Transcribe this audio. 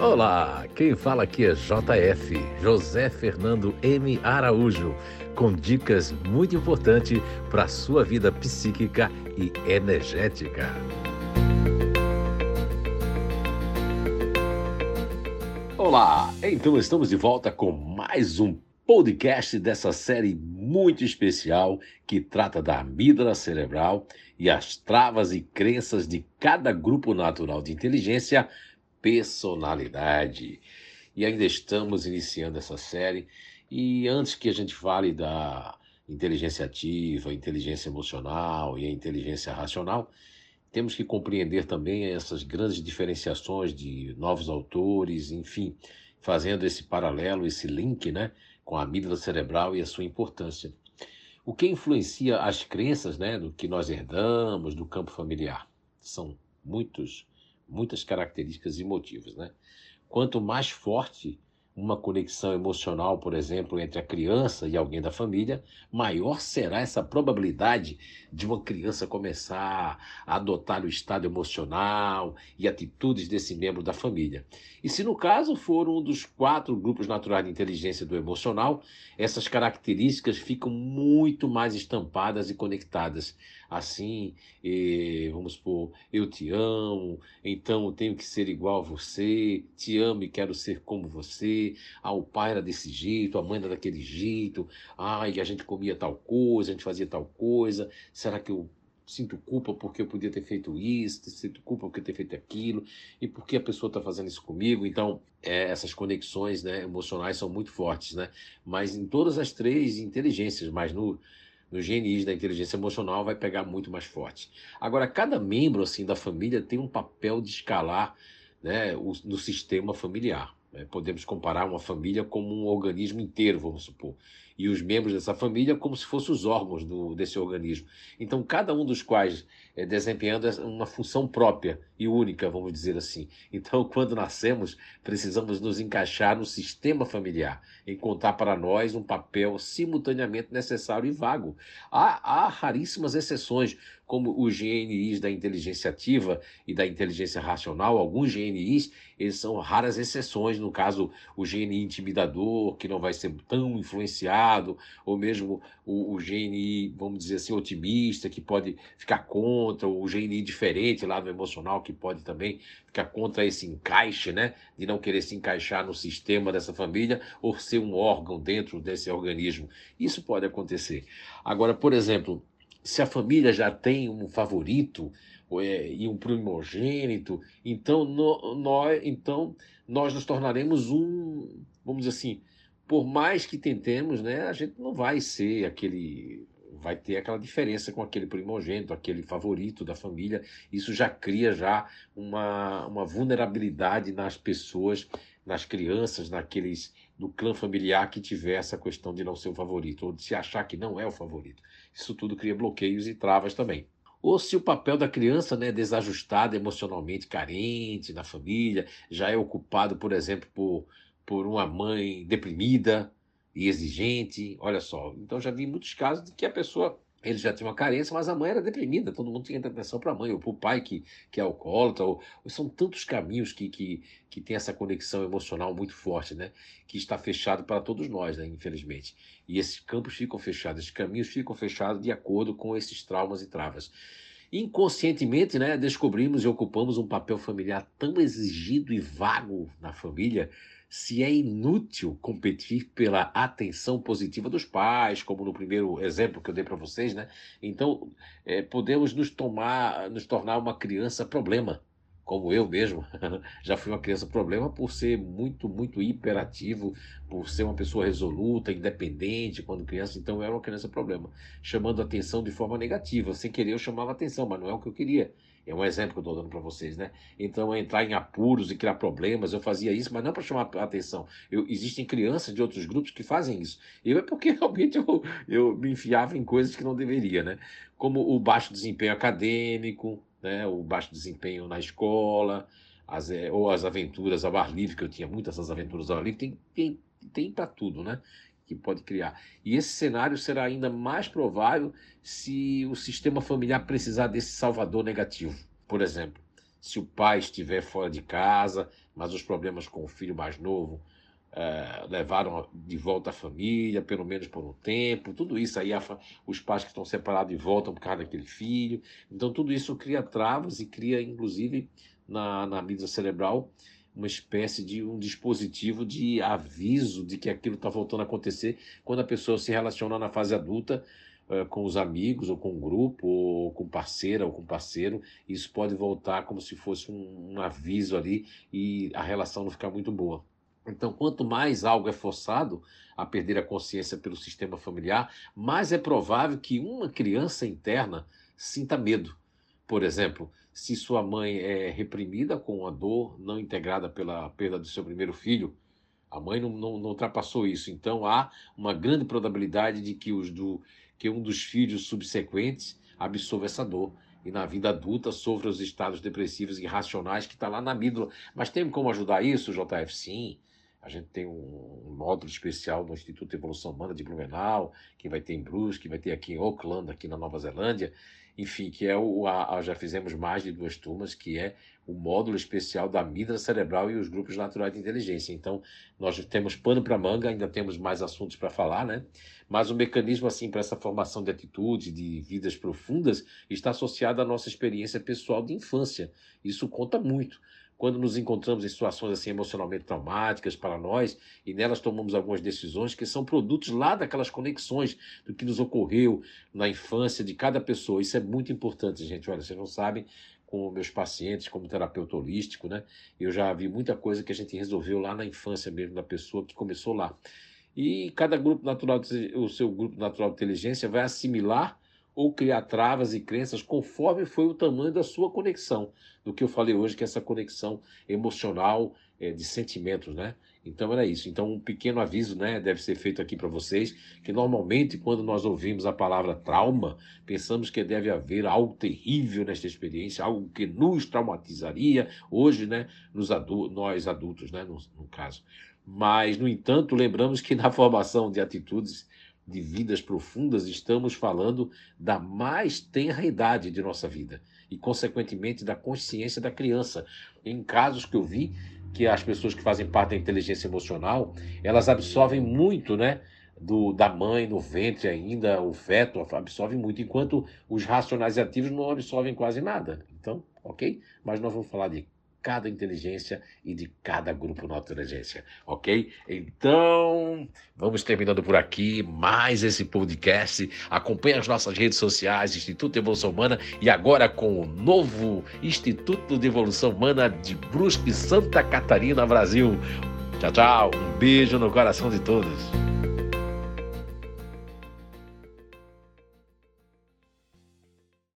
Olá, quem fala aqui é JF, José Fernando M. Araújo, com dicas muito importantes para a sua vida psíquica e energética. Olá, então estamos de volta com mais um podcast dessa série muito especial que trata da amígdala cerebral e as travas e crenças de cada grupo natural de inteligência personalidade. E ainda estamos iniciando essa série. E antes que a gente fale da inteligência ativa, inteligência emocional e a inteligência racional, temos que compreender também essas grandes diferenciações de novos autores, enfim, fazendo esse paralelo, esse link né, com a amígdala cerebral e a sua importância. O que influencia as crenças né, do que nós herdamos do campo familiar? São muitos muitas características e motivos. Né? Quanto mais forte uma conexão emocional, por exemplo, entre a criança e alguém da família, maior será essa probabilidade de uma criança começar a adotar o estado emocional e atitudes desse membro da família. E se no caso for um dos quatro grupos naturais de inteligência do emocional, essas características ficam muito mais estampadas e conectadas assim, vamos supor, eu te amo, então eu tenho que ser igual a você, te amo e quero ser como você, ah, o pai era desse jeito, a mãe era daquele jeito, ai, a gente comia tal coisa, a gente fazia tal coisa, será que eu sinto culpa porque eu podia ter feito isso, sinto culpa porque eu ter feito aquilo, e por que a pessoa está fazendo isso comigo. Então, é, essas conexões né, emocionais são muito fortes, né? Mas em todas as três inteligências, mas no, no GNIs da inteligência emocional vai pegar muito mais forte. Agora, cada membro assim da família tem um papel de escalar né, o, no sistema familiar. Né? Podemos comparar uma família como um organismo inteiro, vamos supor, e os membros dessa família como se fossem os órgãos do, desse organismo. Então, cada um dos quais é, desempenhando uma função própria e única, vamos dizer assim. Então, quando nascemos, precisamos nos encaixar no sistema familiar, encontrar para nós um papel simultaneamente necessário e vago. Há, há raríssimas exceções, como os GNIs da inteligência ativa e da inteligência racional, alguns GNIs, eles são raras exceções, no caso, o GNI intimidador, que não vai ser tão influenciado, ou mesmo o, o GNI, vamos dizer assim, otimista, que pode ficar contra, o GNI diferente lá no emocional, que pode também ficar contra esse encaixe, né? De não querer se encaixar no sistema dessa família ou ser um órgão dentro desse organismo. Isso pode acontecer. Agora, por exemplo, se a família já tem um favorito e um primogênito, então, no, nós, então nós nos tornaremos um, vamos dizer assim, por mais que tentemos, né, a gente não vai ser aquele vai ter aquela diferença com aquele primogênito, aquele favorito da família. Isso já cria já uma, uma vulnerabilidade nas pessoas, nas crianças, naqueles do clã familiar que tiver essa questão de não ser o favorito, ou de se achar que não é o favorito. Isso tudo cria bloqueios e travas também. Ou se o papel da criança né, desajustada, emocionalmente carente na família, já é ocupado, por exemplo, por, por uma mãe deprimida, e exigente. Olha só, então já vi muitos casos de que a pessoa ele já tinha uma carência, mas a mãe era deprimida, todo mundo tinha atenção para a mãe, ou para o pai que, que é alcoólatra, ou, ou, são tantos caminhos que, que, que tem essa conexão emocional muito forte, né? Que está fechado para todos nós, né? Infelizmente. E esses campos ficam fechados, esses caminhos ficam fechados de acordo com esses traumas e travas. Inconscientemente, né, descobrimos e ocupamos um papel familiar tão exigido e vago na família se é inútil competir pela atenção positiva dos pais, como no primeiro exemplo que eu dei para vocês, né? Então, é, podemos nos tomar, nos tornar uma criança problema, como eu mesmo. Já fui uma criança problema por ser muito, muito hiperativo, por ser uma pessoa resoluta, independente quando criança. Então, eu era uma criança problema, chamando atenção de forma negativa. Sem querer, eu chamava atenção, mas não é o que eu queria. É um exemplo que eu estou dando para vocês, né? Então, entrar em apuros e criar problemas, eu fazia isso, mas não para chamar a atenção. Eu, existem crianças de outros grupos que fazem isso. Eu é porque realmente eu, eu me enfiava em coisas que não deveria, né? Como o baixo desempenho acadêmico, né? o baixo desempenho na escola, as, é, ou as aventuras ao ar livre, que eu tinha muitas essas aventuras ao ar livre, tem, tem, tem para tudo, né? Que pode criar. E esse cenário será ainda mais provável se o sistema familiar precisar desse salvador negativo. Por exemplo, se o pai estiver fora de casa, mas os problemas com o filho mais novo é, levaram de volta a família, pelo menos por um tempo, tudo isso aí, os pais que estão separados e voltam por causa daquele filho. Então, tudo isso cria travas e cria, inclusive, na, na mídia cerebral, uma espécie de um dispositivo de aviso de que aquilo está voltando a acontecer quando a pessoa se relaciona na fase adulta uh, com os amigos, ou com o grupo, ou com parceira, ou com parceiro. Isso pode voltar como se fosse um, um aviso ali e a relação não ficar muito boa. Então, quanto mais algo é forçado a perder a consciência pelo sistema familiar, mais é provável que uma criança interna sinta medo. Por exemplo, se sua mãe é reprimida com a dor não integrada pela perda do seu primeiro filho, a mãe não, não, não ultrapassou isso. Então, há uma grande probabilidade de que, os do, que um dos filhos subsequentes absorva essa dor e na vida adulta sofra os estados depressivos irracionais que está lá na amígdala. Mas tem como ajudar isso, JF? Sim. A gente tem um, módulo especial no Instituto de Evolução Humana de Blumenau, que vai ter em Brusque, que vai ter aqui em Auckland, aqui na Nova Zelândia, enfim, que é o, a, a, já fizemos mais de duas turmas, que é o módulo especial da amígdala cerebral e os grupos naturais de inteligência. Então, nós temos pano para manga, ainda temos mais assuntos para falar, né? Mas o mecanismo, assim, para essa formação de atitude, de vidas profundas, está associado à nossa experiência pessoal de infância. Isso conta muito quando nos encontramos em situações assim emocionalmente traumáticas para nós e nelas tomamos algumas decisões que são produtos lá daquelas conexões do que nos ocorreu na infância de cada pessoa. Isso é muito importante, gente. Olha, vocês não sabem com meus pacientes como terapeuta holístico, né? Eu já vi muita coisa que a gente resolveu lá na infância mesmo da pessoa que começou lá. E cada grupo natural, o seu grupo natural de inteligência vai assimilar ou criar travas e crenças conforme foi o tamanho da sua conexão, do que eu falei hoje, que é essa conexão emocional, é, de sentimentos, né? Então era isso. Então um pequeno aviso, né, deve ser feito aqui para vocês, que normalmente quando nós ouvimos a palavra trauma, pensamos que deve haver algo terrível nesta experiência, algo que nos traumatizaria hoje, né, nos adultos, nós adultos, né, no, no caso. Mas no entanto, lembramos que na formação de atitudes de vidas profundas, estamos falando da mais tenra idade de nossa vida e, consequentemente, da consciência da criança. Em casos que eu vi, que as pessoas que fazem parte da inteligência emocional, elas absorvem muito, né? Do, da mãe no ventre ainda, o feto absorve muito, enquanto os racionais ativos não absorvem quase nada. Então, ok? Mas nós vamos falar de cada inteligência e de cada grupo na inteligência, ok? Então, vamos terminando por aqui mais esse podcast. Acompanhe as nossas redes sociais, Instituto de Evolução Humana e agora com o novo Instituto de Evolução Humana de Brusque, Santa Catarina, Brasil. Tchau, tchau. Um beijo no coração de todos.